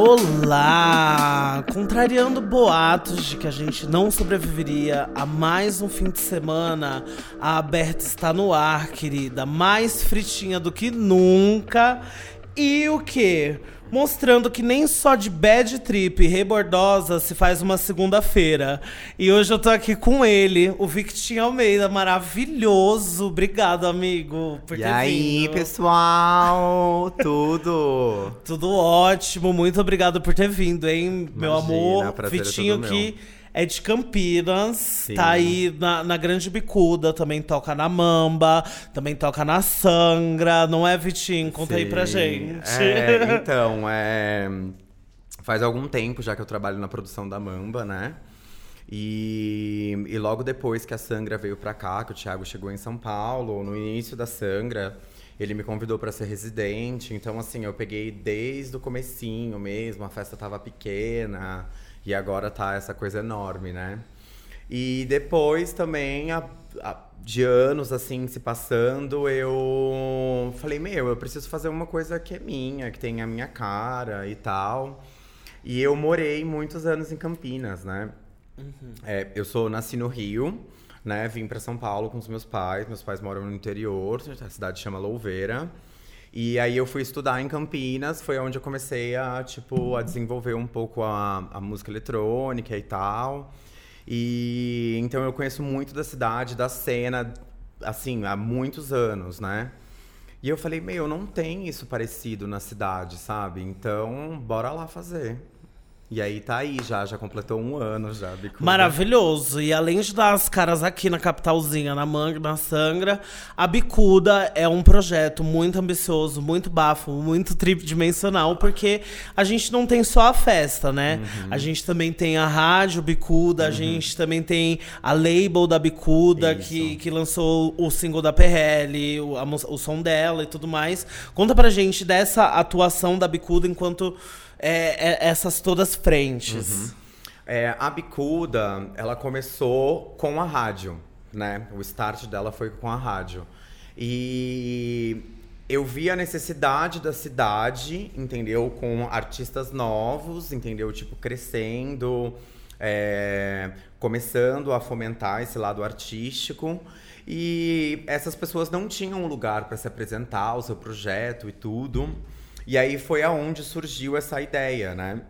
Olá! Contrariando boatos de que a gente não sobreviveria a mais um fim de semana, a Aberta está no ar, querida. Mais fritinha do que nunca. E o quê? Mostrando que nem só de bad trip rebordosa se faz uma segunda-feira. E hoje eu tô aqui com ele, o Victinho Almeida, maravilhoso. Obrigado, amigo, e aí, vindo. pessoal? Tudo? Tudo ótimo, muito obrigado por ter vindo, hein, meu Imagina, amor. o prazer é Vitinho todo que é de Campinas, Sim. tá aí na, na Grande Bicuda, também toca na Mamba, também toca na Sangra, não é, Vitinho? Conta aí pra Sim. gente. É, então, é... faz algum tempo já que eu trabalho na produção da Mamba, né? E, e logo depois que a Sangra veio pra cá, que o Thiago chegou em São Paulo, no início da Sangra, ele me convidou pra ser residente. Então, assim, eu peguei desde o comecinho mesmo, a festa tava pequena e agora tá essa coisa enorme, né? E depois também, a- a- de anos assim se passando, eu falei, meu, eu preciso fazer uma coisa que é minha, que tem a minha cara e tal. E eu morei muitos anos em Campinas, né? É, eu sou nasci no Rio, né? Vim para São Paulo com os meus pais. Meus pais moram no interior, a cidade chama Louveira. E aí eu fui estudar em Campinas, foi onde eu comecei a, tipo, a desenvolver um pouco a, a música eletrônica e tal. E então eu conheço muito da cidade, da cena, assim, há muitos anos, né? E eu falei, meu, não tem isso parecido na cidade, sabe? Então, bora lá fazer. E aí tá aí já, já completou um ano já. Bicuda. Maravilhoso. E além de dar as caras aqui na capitalzinha, na Manga, na Sangra, a Bicuda é um projeto muito ambicioso, muito bafo, muito tridimensional, porque a gente não tem só a festa, né? Uhum. A gente também tem a rádio Bicuda, a gente também tem a label da Bicuda, Isso. que, que lançou o single da PRL, o, a o som dela e tudo mais. Conta pra gente dessa atuação da Bicuda enquanto é, é, essas todas frentes. É, a Bicuda, ela começou com a rádio, né? O start dela foi com a rádio. E eu vi a necessidade da cidade, entendeu? Com artistas novos, entendeu? Tipo, crescendo, é, começando a fomentar esse lado artístico. E essas pessoas não tinham um lugar para se apresentar, o seu projeto e tudo. E aí foi aonde surgiu essa ideia, né?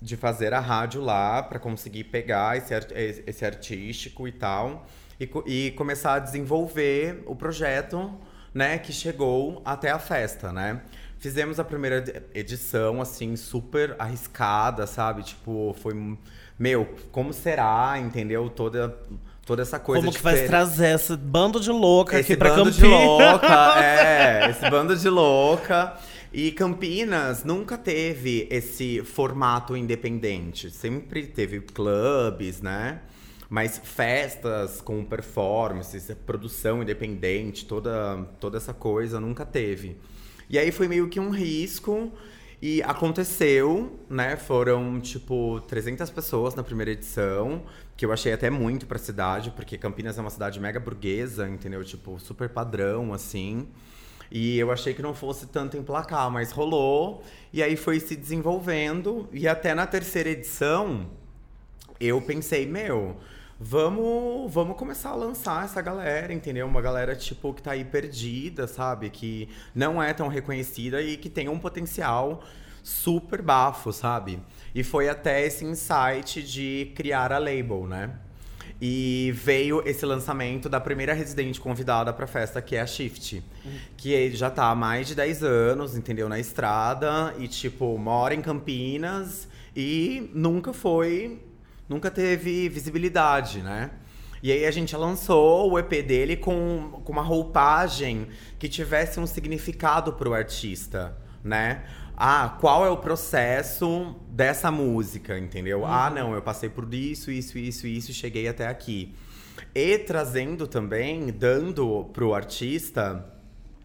De fazer a rádio lá para conseguir pegar esse, ar- esse esse artístico e tal. E, co- e começar a desenvolver o projeto, né? Que chegou até a festa, né? Fizemos a primeira ed- edição, assim, super arriscada, sabe? Tipo, foi. Meu, como será, entendeu? Toda, toda essa coisa Como que vai ter- trazer esse bando de louca esse aqui pra bando Campinas? de louca, é, esse bando de louca. E Campinas nunca teve esse formato independente. Sempre teve clubes, né? Mas festas com performances, produção independente, toda, toda essa coisa nunca teve. E aí foi meio que um risco. E aconteceu, né? Foram, tipo, 300 pessoas na primeira edição, que eu achei até muito pra cidade, porque Campinas é uma cidade mega burguesa, entendeu? Tipo, super padrão, assim. E eu achei que não fosse tanto emplacar, mas rolou. E aí foi se desenvolvendo. E até na terceira edição, eu pensei, meu, vamos, vamos começar a lançar essa galera, entendeu? Uma galera, tipo, que tá aí perdida, sabe? Que não é tão reconhecida e que tem um potencial super bafo, sabe? E foi até esse insight de criar a label, né? E veio esse lançamento da primeira residente convidada pra festa, que é a Shift. Que já tá há mais de 10 anos, entendeu? Na estrada. E, tipo, mora em Campinas. E nunca foi... Nunca teve visibilidade, né? E aí a gente lançou o EP dele com, com uma roupagem que tivesse um significado pro artista, né? Ah, qual é o processo dessa música, entendeu? Ah, não, eu passei por isso, isso, isso, isso e cheguei até aqui. E trazendo também, dando pro artista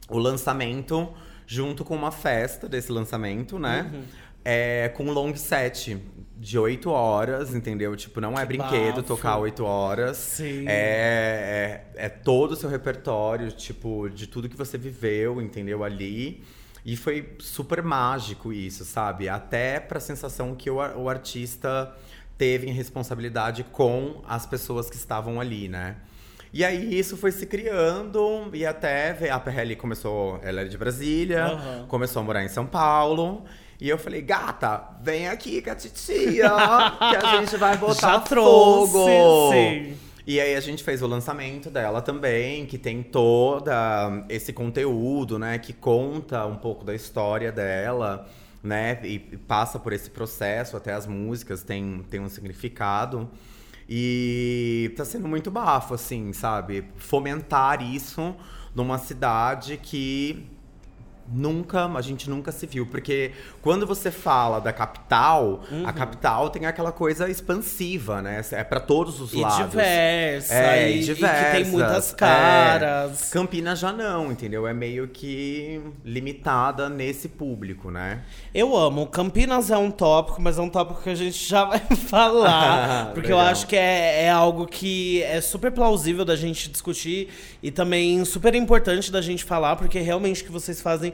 o lançamento junto com uma festa desse lançamento, né? É, com um long set de oito horas, entendeu? Tipo, não é Que brinquedo bafo. tocar oito horas. Sim. É, é, é todo o seu repertório, tipo, de tudo que você viveu, entendeu? Ali. E foi super mágico isso, sabe? Até pra sensação que o, o artista teve em responsabilidade com as pessoas que estavam ali, né? E aí isso foi se criando e até a PRL começou, ela era de Brasília, Uhum. começou a morar em São Paulo. E eu falei, gata, vem aqui com a titia, que a gente vai botar Já trouxe, fogo. sim. E aí a gente fez o lançamento dela também, que tem toda esse conteúdo, né, que conta um pouco da história dela, né, e passa por esse processo, até as músicas tem, tem um significado. E tá sendo muito bafo, assim, sabe? Fomentar isso numa cidade que nunca, a gente nunca se viu. Porque quando você fala da capital, Uhum. a capital tem aquela coisa expansiva, né? É pra todos os E lados. diversa, É, e, e e que tem muitas é. caras. Campinas já não, entendeu? É meio que limitada nesse público, né? Eu amo. Campinas é um tópico, mas é um tópico que a gente já vai falar. porque eu Legal. acho que é, é algo que é super plausível da gente discutir e também super importante da gente falar, porque realmente o que vocês fazem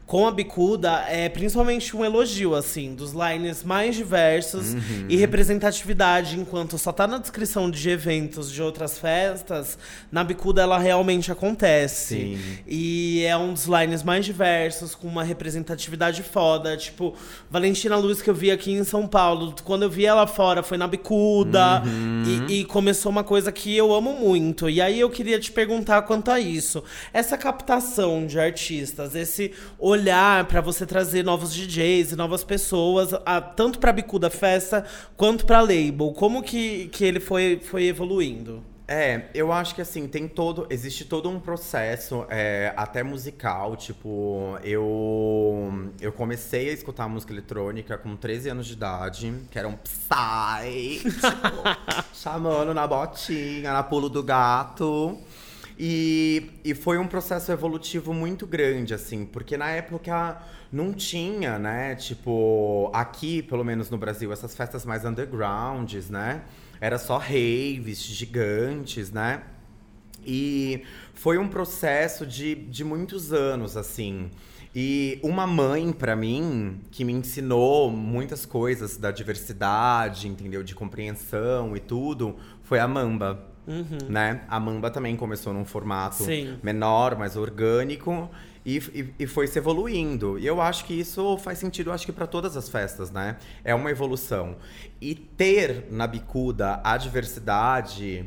com a Bicuda é principalmente um elogio, assim, dos lines mais diversos Uhum. e representatividade, enquanto só tá na descrição de eventos de outras festas, na Bicuda ela realmente acontece. Sim. E é um dos lines mais diversos, com uma representatividade foda. Tipo, Valentina Luz, que eu vi aqui em São Paulo, quando eu vi ela fora, foi na bicuda. E, e começou uma coisa que eu amo muito. E aí eu queria te perguntar quanto a isso. Essa captação de artistas, esse olhar pra você trazer novos DJs e novas pessoas, a- tanto pra Bicuda Festa quanto pra Label. Como que, que ele foi, foi evoluindo? É, eu acho que assim, tem todo. Existe todo um processo, é, até musical. Tipo, eu. Eu comecei a escutar música eletrônica com 13 anos de idade, que era um Psy, tipo, chamando na botinha, na pulo do gato. E, e foi um processo evolutivo muito grande, assim, porque na época não tinha, né? Tipo, aqui, pelo menos no Brasil, essas festas mais undergrounds, né? Era só raves gigantes, né? E foi um processo de, de muitos anos, assim. E uma mãe, pra mim, que me ensinou muitas coisas da diversidade, entendeu? De compreensão e tudo, foi a Mamba. Né? A Mamba também começou num formato Sim. menor, mais orgânico. E, e, e foi se evoluindo. E eu acho que isso faz sentido, eu acho que para todas as festas, né? É uma evolução. E ter na bicuda a diversidade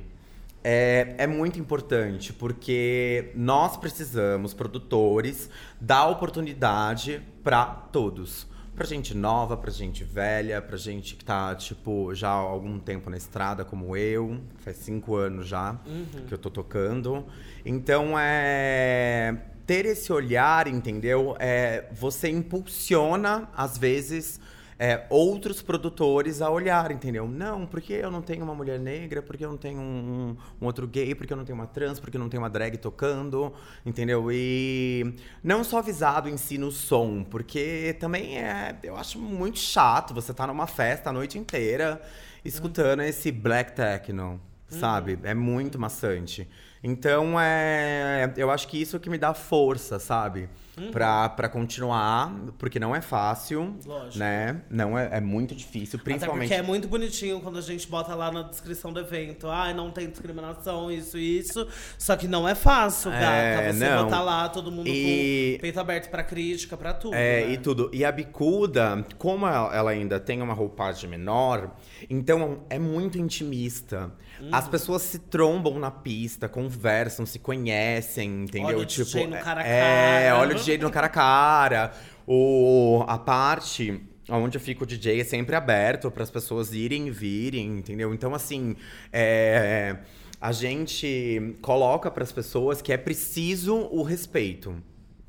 é, é muito importante, porque nós precisamos, produtores, dar oportunidade para todos. Pra gente nova, pra gente velha, pra gente que tá, tipo, já há algum tempo na estrada, como eu. Faz cinco anos já que eu tô tocando. Então, é... Ter esse olhar, entendeu? É, você impulsiona, às vezes, é, outros produtores a olhar, entendeu? Não, porque eu não tenho uma mulher negra, porque eu não tenho um, um outro gay, porque eu não tenho uma trans, porque eu não tenho uma drag tocando, entendeu? E não só avisado em si no som, porque também é, eu acho muito chato você tá numa festa a noite inteira escutando esse black techno, sabe? É muito maçante. Então, é, eu acho que isso que me dá força, sabe? Pra, pra continuar, porque não é fácil, Lógico. né? Não é, é muito difícil, Até principalmente... porque é muito bonitinho quando a gente bota lá na descrição do evento. Ai, não tem discriminação, isso e isso. Só que não é fácil, gata. É, você não. botar lá todo mundo E- com peito aberto pra crítica, pra tudo. É, né? e tudo. E a bicuda, como ela ainda tem uma roupagem menor, então é muito intimista. Uhum. As pessoas se trombam na pista, conversam, se conhecem, entendeu? Olha o tipo, DJ no cara a é, cara. olha o DJ no cara a cara. O, a parte onde eu fico o DJ é sempre aberto para as pessoas irem e virem, entendeu? Então, assim, é, a gente coloca para as pessoas que é preciso o respeito.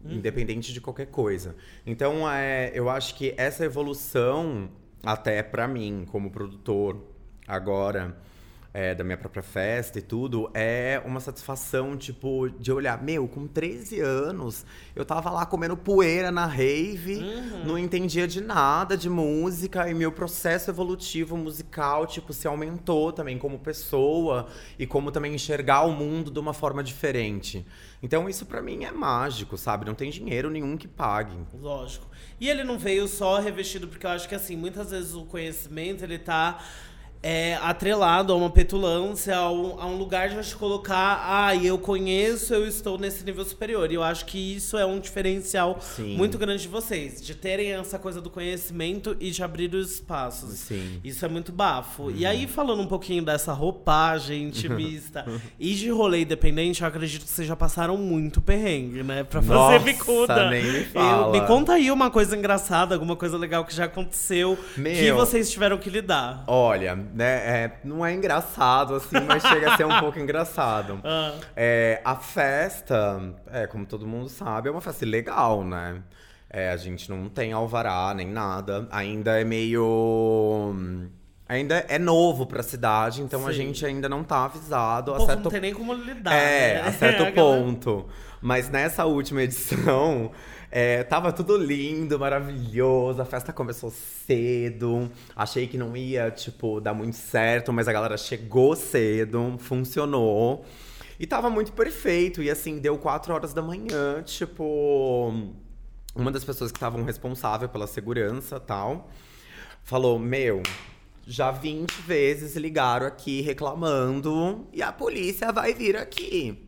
Independente de qualquer coisa. Então, é, eu acho que essa evolução, até pra mim, como produtor, agora, é, da minha própria festa e tudo, é uma satisfação, tipo, de olhar, meu, com 13 anos, eu tava lá comendo poeira na rave, não entendia de nada de música, e meu processo evolutivo musical, tipo, se aumentou também como pessoa e como também enxergar o mundo de uma forma diferente. Então, isso pra mim é mágico, sabe? Não tem dinheiro nenhum que pague. Lógico. E ele não veio só revestido, porque eu acho que assim, muitas vezes o conhecimento ele tá é, atrelado a uma petulância, a um, a um lugar de te colocar, ah, eu conheço, eu estou nesse nível superior. E eu acho que isso é um diferencial Sim. muito grande de vocês, de terem essa coisa do conhecimento e de abrir os espaços. Sim. Isso é muito bafo. E aí, falando um pouquinho dessa roupagem intimista e de rolê independente, eu acredito que vocês já passaram muito perrengue, né? Pra fazer Nossa, bicuda. nem me Eu- fala. me conta aí uma coisa engraçada, alguma coisa legal que já aconteceu que Meu. vocês tiveram que lidar. Olha, né, é, não é engraçado assim, mas chega a ser um pouco engraçado. Ah. É, a festa, é, como todo mundo sabe, é uma festa ilegal, né? É, a gente não tem alvará nem nada. Ainda é meio. Ainda é novo pra cidade, então a Sim. gente ainda não tá avisado. O a certo não tem nem como lidar. é, né? a certo A galera- ponto. Mas nessa última edição, é, tava tudo lindo, maravilhoso. A festa começou cedo. Achei que não ia, tipo, dar muito certo, mas a galera chegou cedo, funcionou. E tava muito perfeito. E assim, deu quatro horas da manhã, tipo. Uma das pessoas que estavam responsável pela segurança tal falou: Meu, já 20 vezes ligaram aqui reclamando e a polícia vai vir aqui.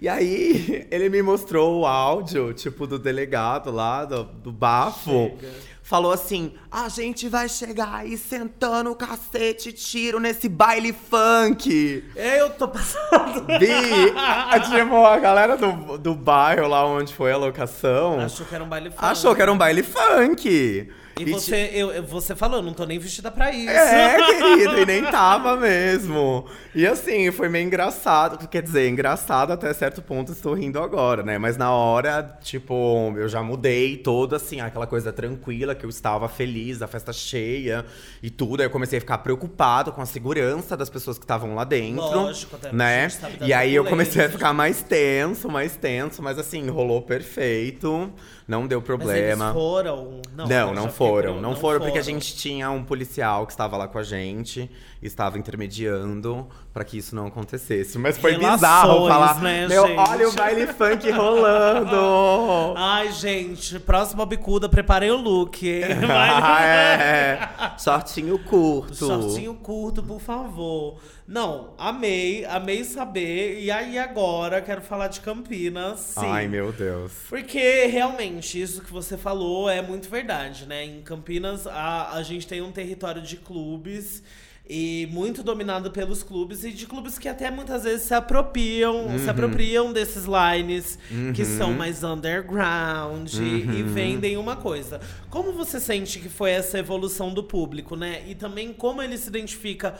E aí, ele me mostrou o áudio, tipo, do delegado lá, do, do bafo. Chega. Falou assim: a gente vai chegar aí sentando o cacete tiro nesse baile funk. Eu tô passando. Bi, a- tipo, a galera do, do bairro lá onde foi a locação Achou que era um baile funk. achou que era um baile funk. E você, eu, eu- você falou, não tô nem vestida pra isso. É, querido, e nem tava mesmo. E assim, foi meio engraçado. Quer dizer, engraçado até certo ponto, estou rindo agora, né? Mas na hora, tipo, eu já mudei todo assim, aquela coisa tranquila, que eu estava feliz, a festa cheia e tudo. Aí eu comecei a ficar preocupado com a segurança das pessoas que estavam lá dentro. Lógico, até né? E aí eu comecei a ficar mais tenso, mais tenso, mas assim, rolou perfeito. Não deu Mas problema. eles foram. Não, Não, não, foram. com- Não, foram porque a gente tinha um policial que estava lá com a gente, estava intermediando pra que isso não acontecesse. Mas foi Relações, bizarro falar, né, meu, gente?" olha o baile funk rolando. Ai, gente, próxima bicuda, preparei o look. ah, é. Shortinho curto. Shortinho curto, por favor. Não, amei, amei saber. E aí agora quero falar de Campinas. Sim. Ai, meu Deus. Porque realmente isso que você falou é muito verdade, né? Em Campinas a, a gente tem um território de clubes e muito dominado pelos clubes e de clubes que até muitas vezes se apropriam, se apropriam desses lines que são mais underground e- e vendem uma coisa. Como você sente que foi essa evolução do público, né? E também como ele se identifica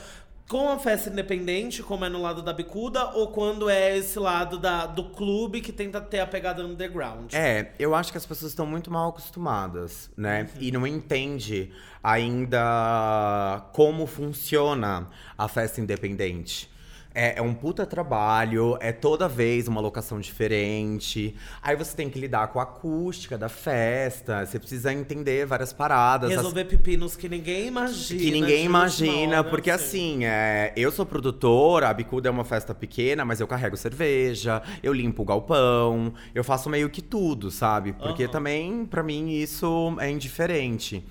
com a festa independente, como é no lado da bicuda, ou quando é esse lado da, do clube que tenta ter a pegada underground? É, eu acho que as pessoas estão muito mal acostumadas, né? Uhum. E não entende ainda como funciona a festa independente. É, é um puta trabalho, é toda vez uma locação diferente. Aí você tem que lidar com a acústica da festa, você precisa entender várias paradas. as- Resolver pepinos que ninguém imagina. que ninguém imagina, hora, porque sim. assim, é, eu sou produtora, a Bicuda é uma festa pequena, mas eu carrego cerveja, eu limpo o galpão, eu faço meio que tudo, sabe? Porque Aham. também, pra mim, isso é indiferente.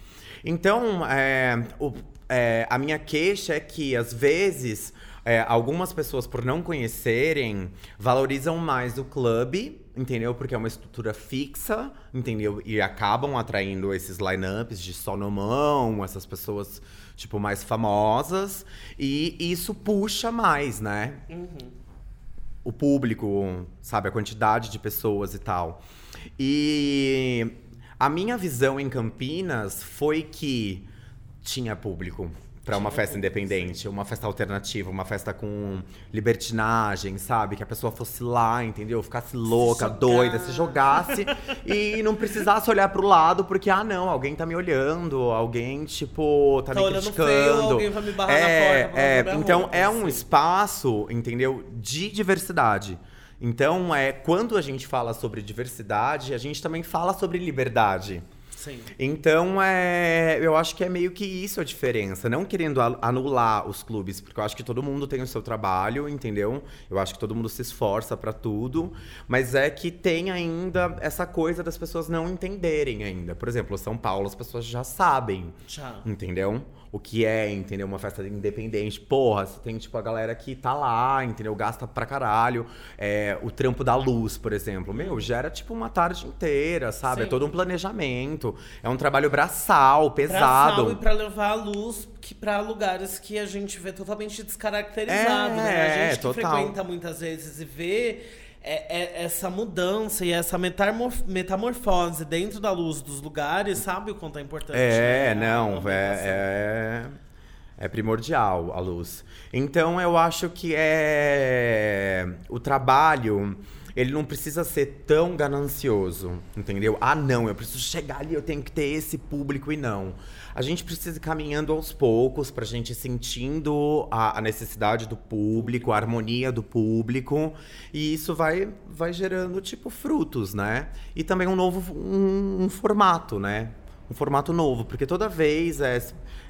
Então, é, o- é, a minha queixa é que, às vezes, é, algumas pessoas, por não conhecerem, valorizam mais o clube, entendeu? Porque é uma estrutura fixa, entendeu? E acabam atraindo esses lineups de sonomão, essas pessoas, tipo, mais famosas. E isso puxa mais, né? o público, sabe, a quantidade de pessoas e tal. E a minha visão em Campinas foi que tinha público. Pra uma festa independente, uma festa alternativa, uma festa com libertinagem, sabe? Que a pessoa fosse lá, entendeu? Ficasse louca, jogar. doida, se jogasse e não precisasse olhar pro lado porque, ah, não, alguém tá me olhando, alguém, tipo, tá, Tá me olhando criticando. feio, alguém vai me barrar na é, porta pra é, Então, roupa, é um assim. espaço, entendeu? De diversidade. Então, é, quando a gente fala sobre diversidade, a gente também fala sobre liberdade. Sim. Então, é, eu acho que é meio que isso a diferença. Não querendo anular os clubes, porque eu acho que todo mundo tem o seu trabalho, entendeu? Eu acho que todo mundo se esforça pra tudo. Mas é que tem ainda essa coisa das pessoas não entenderem ainda. Por exemplo, São Paulo, as pessoas já sabem. Já. Entendeu? O que é, entendeu? Uma festa independente. Porra, você tem, tipo, a galera que tá lá, entendeu? Gasta pra caralho. É, o trampo da luz, por exemplo. Meu, gera, tipo, uma tarde inteira, sabe? É Sim. todo um planejamento. É um trabalho braçal, pesado. sal e pra levar a luz que pra lugares que a gente vê totalmente descaracterizado, É, né? A gente que total. frequenta muitas vezes e vê é, é, essa mudança e essa metamorf- metamorfose dentro da luz dos lugares, sabe o quanto é importante? É, né? Não, ambientação. é, é, é primordial a luz. Então eu acho que é o trabalho, ele não precisa ser tão ganancioso, entendeu? Ah, não, eu preciso chegar ali, eu tenho que ter esse público e não. A gente precisa ir caminhando aos poucos pra gente ir sentindo a, a necessidade do público, a harmonia do público, e isso vai, vai gerando tipo frutos, né? E também um novo um- um formato, né? um formato novo, porque toda vez é,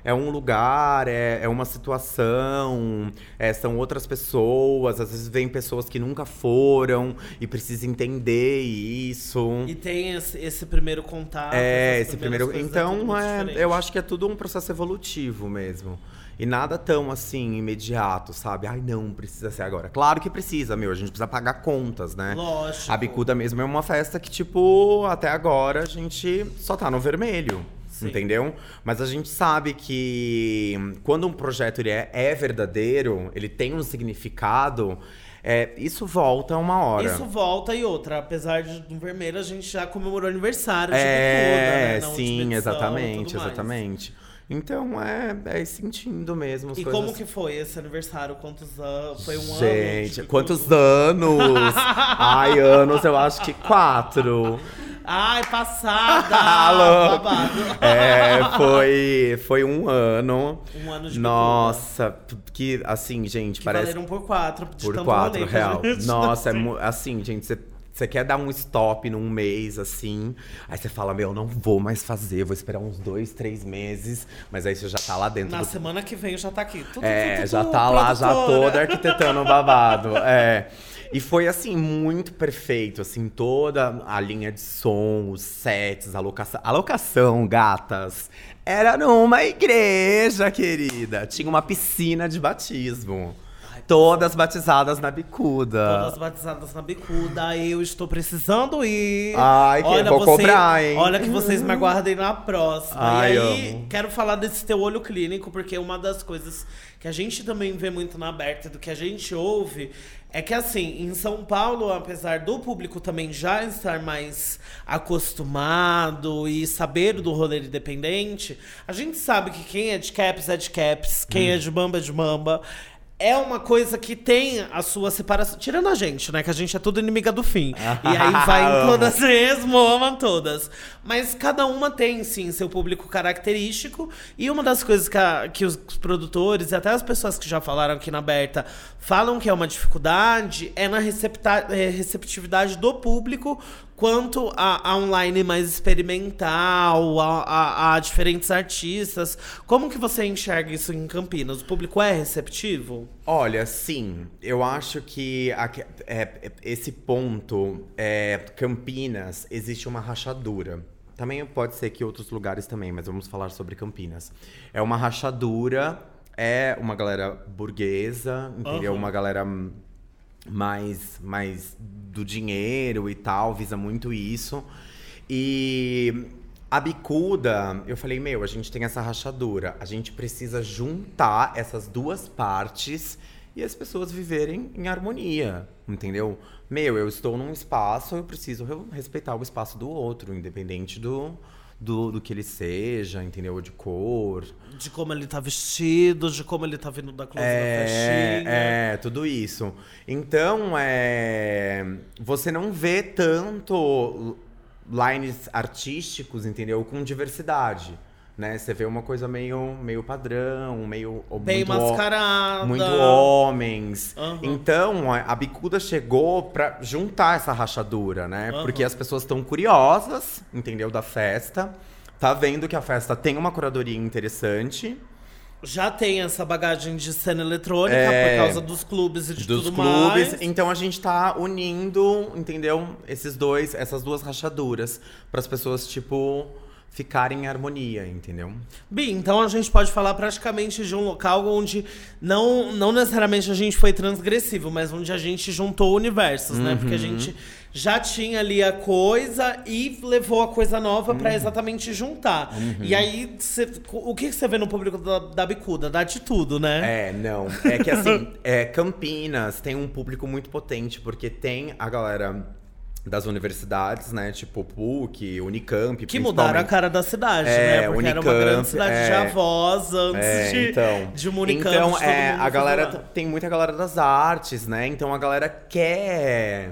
é um lugar, é, é uma situação, é, são outras pessoas, às vezes vem pessoas que nunca foram e precisam entender isso. E tem esse, esse primeiro contato. é, esse primeiro. é Então, é, eu acho que é tudo um processo evolutivo mesmo. E nada tão assim, imediato, sabe? Ai, não, precisa ser agora. Claro que precisa, meu. A gente precisa pagar contas, né? Lógico. A Bicuda mesmo é uma festa que, tipo, até agora a gente só tá no vermelho. Sim. Entendeu? Mas a gente sabe que quando um projeto ele é, é verdadeiro, ele tem um significado, é, isso volta uma hora. Isso volta e outra. Apesar de no vermelho, a gente já comemorou aniversário é, Bicuda, né? sim, edição exatamente, exatamente. Então é, é sentindo mesmo E coisas. como que foi esse aniversário? Quantos anos? Foi um ano? Gente, de quantos anos? Ai, anos, eu acho que quatro. Ai, passada! Babado. É, foi, foi um ano. Um ano de Nossa, que assim, gente, Que parece valeram por quatro. de por quatro rolê real. Nossa, é assim, gente, você. Você quer dar um stop num mês, assim, aí você fala, meu, não vou mais fazer, vou esperar uns dois, três meses, mas aí você já tá lá dentro Na do semana que vem já tá aqui. Tudo, É, tudo, já tudo, tá lá, já toda arquitetando o babado. É. E foi, assim, muito perfeito, assim, toda a linha de som, os sets, a locação. A locação, gatas, era numa igreja, querida. Tinha uma piscina de batismo. Todas batizadas na bicuda. Todas batizadas na bicuda. Eu estou precisando ir. Ai, que- vou cobrar, hein? Olha que vocês me aguardem na próxima. Ai, e aí, amo. quero falar desse teu olho clínico, porque uma das coisas que a gente também vê muito na aberta, do que a gente ouve, é que assim, em São Paulo, apesar do público também já estar mais acostumado e saber do rolê independente, a gente sabe que quem é de caps é de caps, quem Hum. é de bamba é de bamba. É uma coisa que tem a sua separação. Tirando a gente, né? Que a gente é tudo inimiga do fim. e aí vai em todas mesmo, amam todas. Mas cada uma tem, sim, seu público característico. E uma das coisas que, a- que os produtores e até as pessoas que já falaram aqui na Aberta falam que é uma dificuldade é na recepta- eh, receptividade do público quanto a, a online mais experimental, a, a- a diferentes artistas. Como que você enxerga isso em Campinas? O público é receptivo? Olha, sim, eu acho que é, é, esse ponto, é, Campinas, existe uma rachadura. Também pode ser que outros lugares também, mas vamos falar sobre Campinas. É uma rachadura, é uma galera burguesa, entendeu? Uma galera mais, mais do dinheiro e tal, visa muito isso. E a bicuda, eu falei, meu, a gente tem essa rachadura, a gente precisa juntar essas duas partes e as pessoas viverem em harmonia, entendeu? Meu, eu estou num espaço, eu preciso re- respeitar o espaço do outro, independente do, do, do que ele seja, entendeu? De cor. De como ele tá vestido, de como ele tá vindo da close da festinha. É, é, tudo isso. Então, é, você não vê tanto lines artísticos, entendeu? Com diversidade. Né? Você vê uma coisa meio, meio padrão, meio. Bem muito mascarada. muito homens. Aham. Então, a a bicuda chegou pra juntar essa rachadura, né? Aham. Porque as pessoas estão curiosas, entendeu? Da festa. Tá vendo que a festa tem uma curadoria interessante. Já tem essa bagagem de cena eletrônica É. por causa dos clubes e de dos tudo clubes. mais. Então a gente tá unindo, entendeu? Esses dois, essas duas rachaduras. Para as pessoas, tipo, ficarem em harmonia, entendeu? Bem, então a gente pode falar praticamente de um local onde não, não necessariamente a gente foi transgressivo, mas onde a gente juntou universos, né? Porque a gente já tinha ali a coisa e levou a coisa nova pra exatamente juntar. E aí, cê- o que você vê no público da, da bicuda? Dá de tudo, né? É, não. É que assim, é, Campinas tem um público muito potente, porque tem a galera das universidades, né? Tipo PUC, Unicamp. Que mudaram a cara da cidade, É, né? Porque era uma Unicamp, grande cidade de é. avós antes É, de, então, de uma Unicamp. então de é, a galera tem muita galera das artes, né? Então a galera quer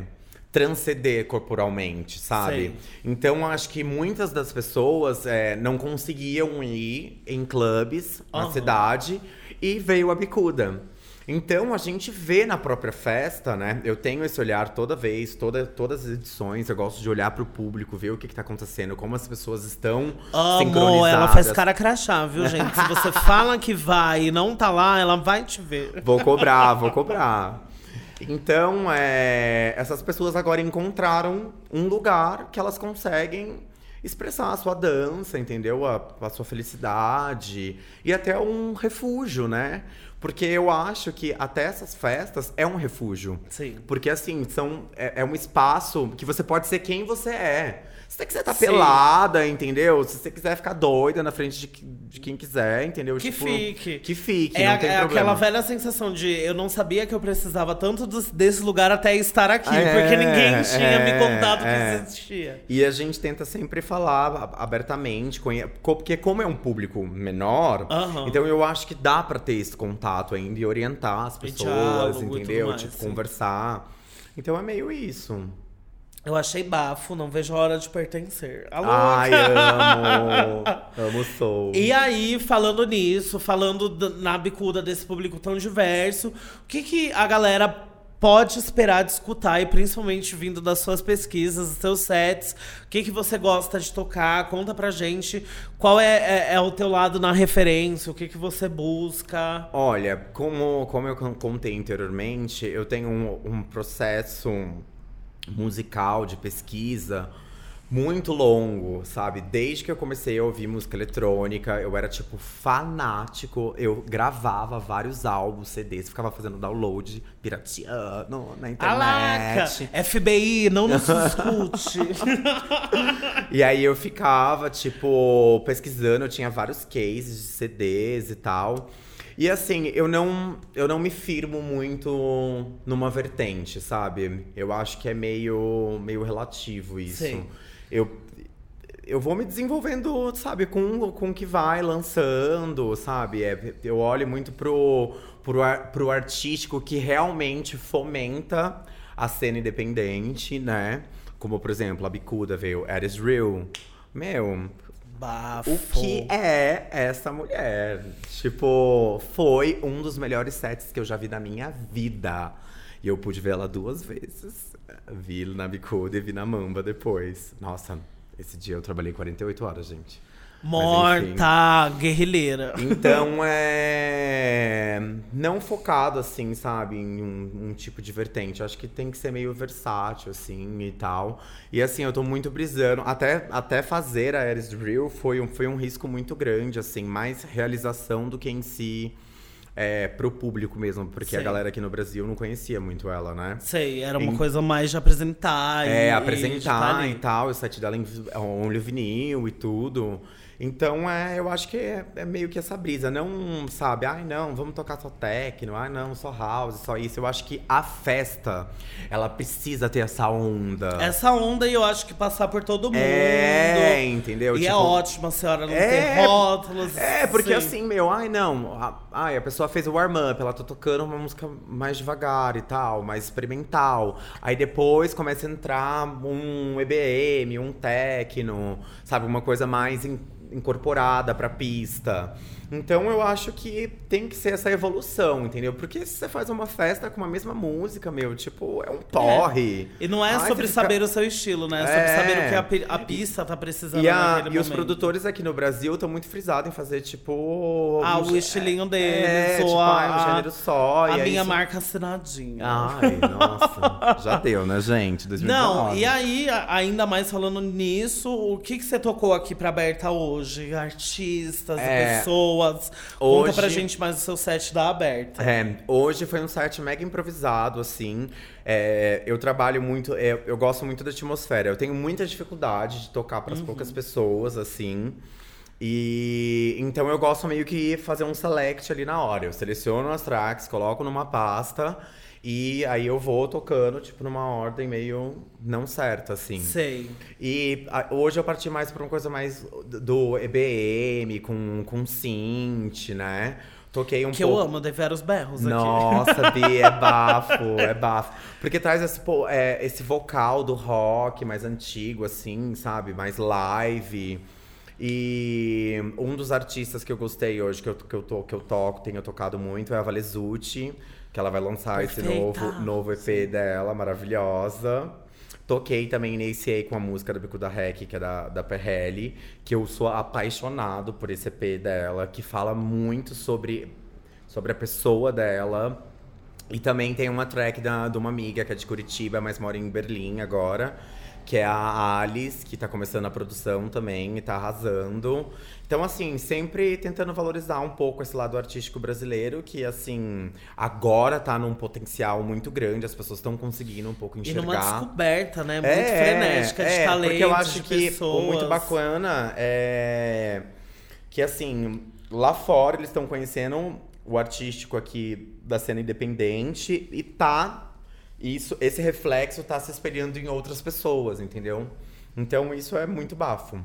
transcender corporalmente, sabe? Sei. Então acho que muitas das pessoas é, não conseguiam ir em clubes na Aham. cidade e veio a bicuda. Então a gente vê na própria festa, né? Eu tenho esse olhar toda vez, toda, todas as edições, eu gosto de olhar pro público, ver o que, que tá acontecendo, como as pessoas estão Amo, sincronizadas. ela faz cara crachá, viu, gente? Se você fala que vai e não tá lá, ela vai te ver. Vou cobrar, vou cobrar. Então, é, essas pessoas agora encontraram um lugar que elas conseguem expressar a sua dança, entendeu? A, a sua felicidade e até um refúgio, né? Porque eu acho que até essas festas é um refúgio. Sim. Porque assim, são, é, é um espaço que você pode ser quem você é. Se você quiser estar Sim. pelada, entendeu? Se você quiser ficar doida na frente de, de quem quiser, entendeu? Que Tipo, fique. Que fique, É, a- é aquela velha sensação de eu não sabia que eu precisava tanto desse lugar até estar aqui, É, porque ninguém tinha me é, contado é. que existia. E a gente tenta sempre falar abertamente, porque como é um público menor, então eu acho que dá pra ter esse contato ainda e orientar as pessoas, diálogo e entendeu? mais, tipo, sim. conversar. Então é meio isso. Eu achei bafo, não vejo a hora de pertencer. Alô? Ai, amo. amo sou. E aí, falando nisso, falando na bicuda desse público tão diverso, o que, que a galera pode esperar de escutar, e principalmente vindo das suas pesquisas, dos seus sets, o que, que você gosta de tocar? Conta pra gente qual é, é, é o teu lado na referência, o que, que você busca. Olha, como, como eu con- contei anteriormente, eu tenho um, um processo musical de pesquisa muito longo, sabe? Desde que eu comecei a ouvir música eletrônica, eu era tipo fanático. Eu gravava vários álbuns, CDs, ficava fazendo download pirateando na Alaca! internet. FBI, não nos escute. E aí eu ficava, tipo, pesquisando, eu tinha vários cases de CDs e tal. E assim, eu não, eu não me firmo muito numa vertente, sabe? Eu acho que é meio, meio relativo isso. Sim. Eu, eu vou me desenvolvendo, sabe, com, com o que vai lançando, sabe? É, eu olho muito pro, pro, pro artístico que realmente fomenta a cena independente, né? Como, por exemplo, a Bicuda veio, That is Real. Meu, Bafo. o que é essa mulher? Tipo, foi um dos melhores sets que eu já vi na minha vida. E eu pude ver ela duas vezes. Vi na Bicuda e vi na Mamba depois. Nossa, esse dia eu trabalhei 48 horas, gente. Morta, guerrilheira. Então é. Não focado, assim, sabe, em um, um tipo de vertente. Acho que tem que ser meio versátil, assim, e tal. E assim, eu tô muito brisando. Até, até fazer a Ares Drill foi um, foi um risco muito grande, assim, mais realização do que em si. É, pro público mesmo, porque a Sei. galera aqui no Brasil não conhecia muito ela, né? Sei, era uma Em- coisa mais de apresentar. e- É, e tá apresentar ali. e tal, o set dela em vi- only vinil e tudo. Então, é, eu acho que é, é meio que essa brisa. Não, sabe, ai não, vamos tocar só techno, ai não, só house, só isso. Eu acho que a festa, ela precisa ter essa onda. Essa onda e eu acho que passar por todo mundo. É, entendeu? E é Tipo, ótimo a senhora não É, ter rótulos. É, porque sim. assim, meu, ai não. a- Ai, a pessoa fez o warm-up, ela tá tocando uma música mais devagar e tal, mais experimental. Aí depois começa a entrar um EBM, um techno, sabe? Uma coisa mais in- incorporada pra pista. Então eu acho que tem que ser essa evolução, entendeu? Porque se você faz uma festa com a mesma música, meu, tipo, é um porre. E não é Ai, sobre você fica- saber o seu estilo, né? É sobre É. saber o que a, a pista tá precisando E, a- e os produtores aqui no Brasil estão muito frisados em fazer, tipo. Ah, um o estilinho deles, É, ou tipo, a- um gênero só. A e minha isso- marca assinadinha. Ai, nossa. já deu, né, gente? 2019. Não, e aí, ainda mais falando nisso, o que, que você tocou aqui pra Aberta hoje? Artistas, É, pessoas. Conta hoje- pra gente mais o seu set da Aberta. É, hoje foi um set mega improvisado, assim. É, eu trabalho muito, é, eu gosto muito da atmosfera. Eu tenho muita dificuldade de tocar para as Uhum. poucas pessoas, assim. E então eu gosto meio que fazer um select ali na hora. Eu seleciono as tracks, coloco numa pasta e aí eu vou tocando, tipo, numa ordem meio não certa, assim. Sei. E a- hoje eu parti mais pra uma coisa mais do EBM, com, com synth, né? Toquei um Que pouco. eu amo, dei vários berros aqui. Nossa, Bi, é bafo, é bafo. Porque traz esse, é, esse vocal do rock mais antigo, assim, sabe? Mais live. E um dos artistas que eu gostei hoje, que eu, que eu, to, que eu toco, tenho tocado muito, é a Valezucci, que ela vai lançar esse Perfeita. novo, novo EP dela, maravilhosa. Toquei também iniciei com a música do Bico da Rec, que é da, da Perrelli, que eu sou apaixonado por esse EP dela, que fala muito sobre, sobre a pessoa dela. E também tem uma track da, de uma amiga que é de Curitiba, mas mora em Berlim agora, que é a Alice, que tá começando a produção também e tá arrasando. Então, assim, sempre tentando valorizar um pouco esse lado artístico brasileiro, que, assim, agora tá num potencial muito grande, as pessoas estão conseguindo um pouco E enxergar. numa descoberta, né? Muito É, frenética de é, talento, Porque eu acho que pessoas. o muito bacana é que, assim, lá fora eles estão conhecendo o artístico aqui da cena independente e tá. Isso, esse reflexo tá se espelhando em outras pessoas, entendeu? Então isso é muito bafo.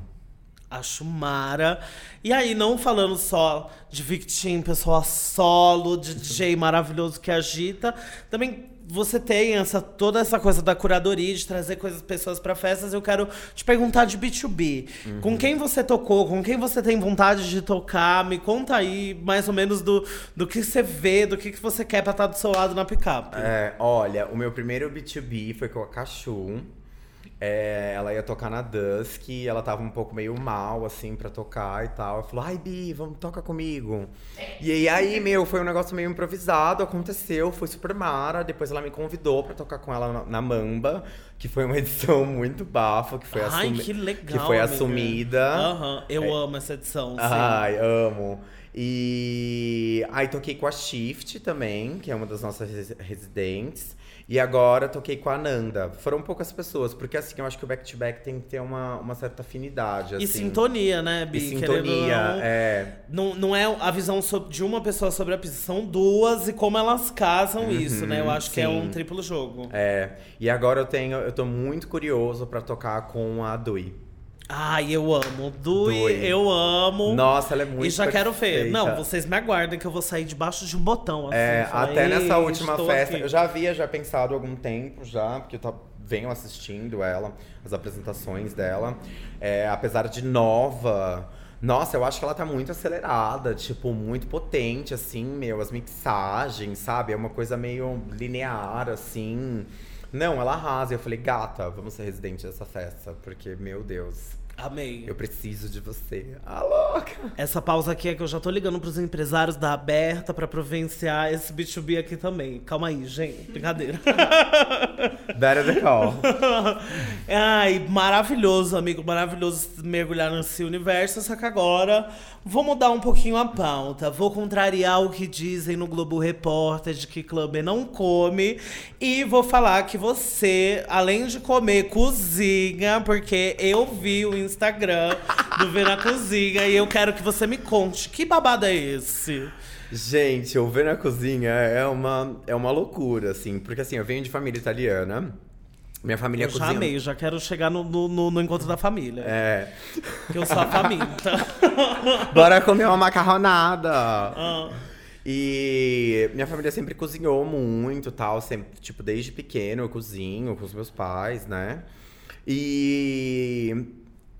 Acho mara. E aí, não falando só de Victim, pessoa solo, de DJ maravilhoso que agita, também você tem essa, toda essa coisa da curadoria, de trazer coisas, pessoas pra festas. Eu quero te perguntar de B2B. Com quem você tocou? Com quem você tem vontade de tocar? Me conta aí, mais ou menos, do, do que você vê, do que, que você quer pra estar do seu lado na picape. É, olha, o meu primeiro B2B foi com a Cachu. É, ela ia tocar na Dusk, ela tava um pouco meio mal, assim, pra tocar e tal. Ela falou, ai, Bi, vamos tocar comigo. E aí, aí, meu, foi um negócio meio improvisado, aconteceu, foi super mara. Depois ela me convidou pra tocar com ela na, na Mamba, que foi uma edição muito bafa, que foi, Ai, assumi- que legal. que foi amiga. assumida. Aham, eu amo essa edição. sim. Ai, amo. E aí toquei com a Shift também, que é uma das nossas res- residentes. E agora toquei com a Nanda. Foram poucas pessoas, porque assim, eu acho que o back-to-back tem que ter uma, uma certa afinidade. E assim. sintonia, né, Bi? E sintonia, não, é. Não, não é a visão de uma pessoa sobre a pista, são duas e como elas casam isso, né? Eu acho que é Uhum, sim. um triplo jogo. É. E agora eu tenho, eu tô muito curioso pra tocar com a Dui. Ai, eu amo. Dui, Dui. eu amo. Nossa, ela é muito e já quero ver. Não, vocês me aguardem que eu vou sair debaixo de um botão. Assim, É, até nessa "Ei, última festa, aqui." eu já havia já pensado há algum tempo já, porque eu tá- venho assistindo ela, as apresentações dela. É, apesar de nova, nossa, eu acho que ela tá muito acelerada, tipo, muito potente, assim, meu, as mixagens, sabe? É uma coisa meio linear, assim. Não, ela arrasa. Eu falei, gata, vamos ser residente dessa festa, porque, meu Deus, Amei. eu preciso de você. Ah, louca! Essa pausa aqui é que eu já tô ligando pros empresários da Aberta pra providenciar esse B2B aqui também. Calma aí, gente. Brincadeira. Better the call. Ai, maravilhoso, amigo. Maravilhoso mergulhar nesse universo. Só que agora vou mudar um pouquinho a pauta. Vou contrariar o que dizem no Globo Repórter de que clube não come. E vou falar que você, além de comer, cozinha. Porque eu vi o Instagram do Vê na Cozinha. E eu quero que você me conte, que babado é esse? Gente, o Ver na Cozinha é uma, é uma loucura, assim. Porque assim, eu venho de família italiana. Minha família Eu já cozinha... amei, já quero chegar no, no, no- no encontro da família. É. Que eu sou a faminta. Bora comer uma macarronada! Ah. E minha família sempre cozinhou muito tal, sempre, tipo, desde pequeno eu cozinho com os meus pais, né? E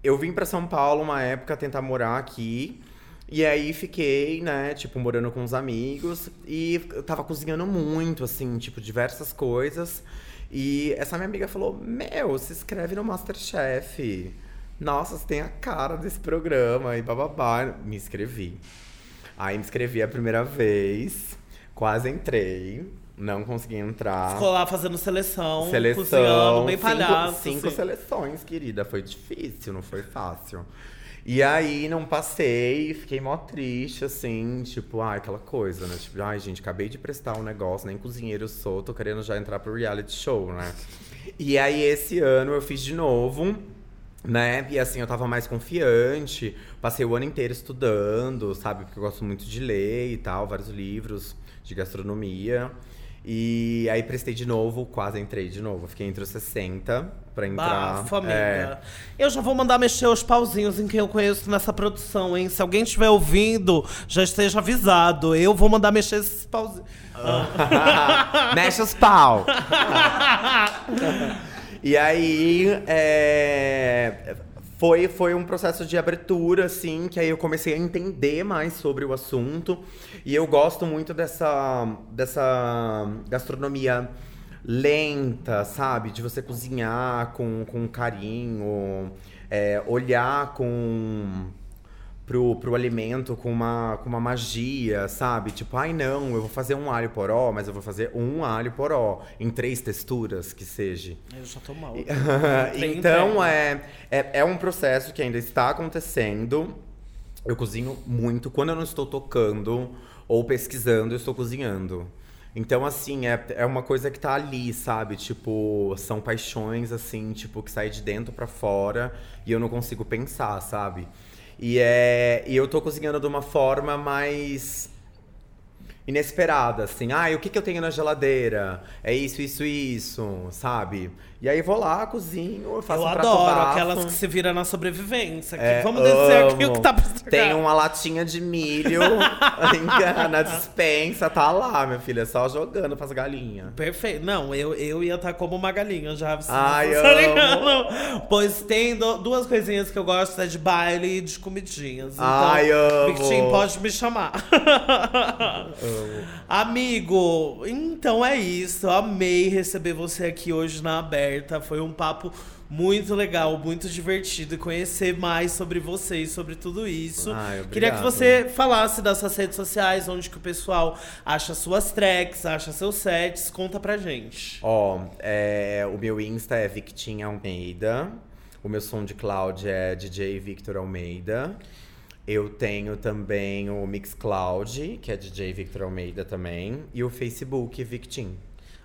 eu vim pra São Paulo uma época tentar morar aqui. E aí fiquei, né, tipo, morando com os amigos e tava cozinhando muito, assim, tipo, diversas coisas. E essa minha amiga falou: Meu, se inscreve no Masterchef. Nossa, você tem a cara desse programa e bababá. Me inscrevi. Aí me inscrevi a primeira vez, quase entrei, não consegui entrar. Ficou lá fazendo seleção, Seleção, cozinhando, bem cinco- palhaço. Cinco assim. seleções, querida. Foi difícil, não foi fácil. E aí não passei, fiquei mó triste, assim, tipo, ai, aquela coisa, né? Tipo, ai, gente, acabei de prestar um negócio, nem cozinheiro sou, tô querendo já entrar pro reality show, né? E aí esse ano eu fiz de novo, né? E assim, eu tava mais confiante, passei o ano inteiro estudando, sabe? Porque eu gosto muito de ler e tal, vários livros de gastronomia. E aí prestei de novo, quase entrei de novo. Fiquei entre os 60 pra entrar. Bafo, amiga. É. Eu já vou mandar mexer os pauzinhos em quem eu conheço nessa produção, hein? Se alguém estiver ouvindo, já esteja avisado. Eu vou mandar mexer esses pauzinhos. Mexe os pau! e aí, é, foi, foi um processo de abertura, assim, que aí eu comecei a entender mais sobre o assunto. E eu gosto muito dessa, dessa gastronomia lenta, sabe? De você cozinhar com, com carinho, é, olhar com pro, pro alimento com uma, com uma magia, sabe? Tipo, ai não, eu vou fazer um alho poró, mas eu vou fazer um alho poró em três texturas que seja. Eu já tô mal. então é, é, é um processo que ainda está acontecendo. Eu cozinho muito. Quando eu não estou tocando ou pesquisando, eu estou cozinhando. Então, assim, é, é uma coisa que tá ali, sabe? Tipo, são paixões, assim, tipo, que saem de dentro pra fora e eu não consigo pensar, sabe? E, é, e eu tô cozinhando de uma forma mais inesperada, assim. Ah, o que, que eu tenho na geladeira? É isso, isso, isso, sabe? E aí vou lá, cozinho, eu faço Eu um prato adoro bafo. aquelas que se viram na sobrevivência. É, vamos descer aqui o amo. que tá pra estragar. Tem uma latinha de milho na dispensa, tá lá, minha filha, só jogando pras galinhas. Perfeito. Não, eu, eu ia estar como uma galinha já. Ai, tá amo. Pois tem du- duas coisinhas que eu gosto, é de baile e de comidinhas. Então, Ai, amo. Victim, pode me chamar. Amigo, então é isso. Eu amei receber você aqui hoje na Aberta. Foi um papo muito legal, muito divertido. Conhecer mais sobre você e sobre tudo isso. Ai. Queria que você falasse das suas redes sociais, onde que o pessoal acha suas tracks, acha seus sets. Conta pra gente. Ó, é, o meu Insta é Victim Almeida. O meu SoundCloud é DJ Victor Almeida. Eu tenho também o Mixcloud, que é DJ Victor Almeida também. E o Facebook Victim.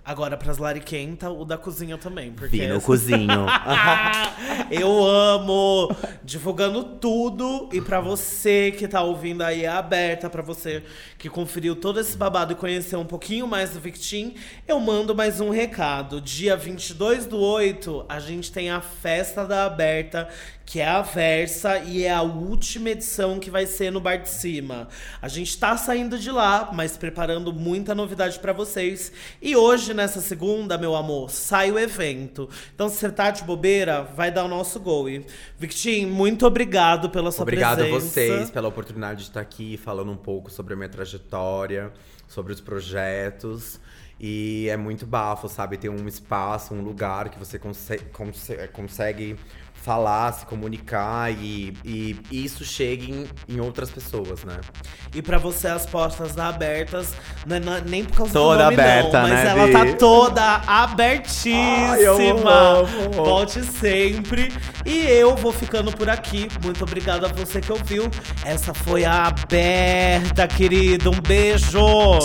Agora, pras lariquenta, o da cozinha também. Porque Vi no essa- cozinho. Eu amo divulgando tudo e pra você que tá ouvindo aí é aberta pra você que conferiu todo esse babado e conheceu um pouquinho mais do Victim, eu mando mais um recado. Dia 22 do 8, a gente tem a festa da aberta, que é a Versa e é a última edição que vai ser no Bar de Cima. A gente tá saindo de lá, mas preparando muita novidade pra vocês. E hoje, nessa segunda, meu amor, sai o evento. Então, se você tá de bobeira, vai dar o nosso gol. Victim, muito obrigado pela sua Obrigado a presença. vocês pela oportunidade de estar aqui falando um pouco sobre a minha trajetória, sobre os projetos. E é muito bafo, sabe? Ter um espaço, um lugar que você conse conse- consegue falar, se comunicar e, e isso chegue em, em outras pessoas, né? E pra você as portas tá abertas, não é na- nem por causa Toda do nome aberta, não, mas né, ela Bi? tá toda abertíssima. Ai, eu amo. Volte sempre. E eu vou ficando por aqui. Muito obrigada a você que ouviu. Essa foi a aberta, querido. Um beijo.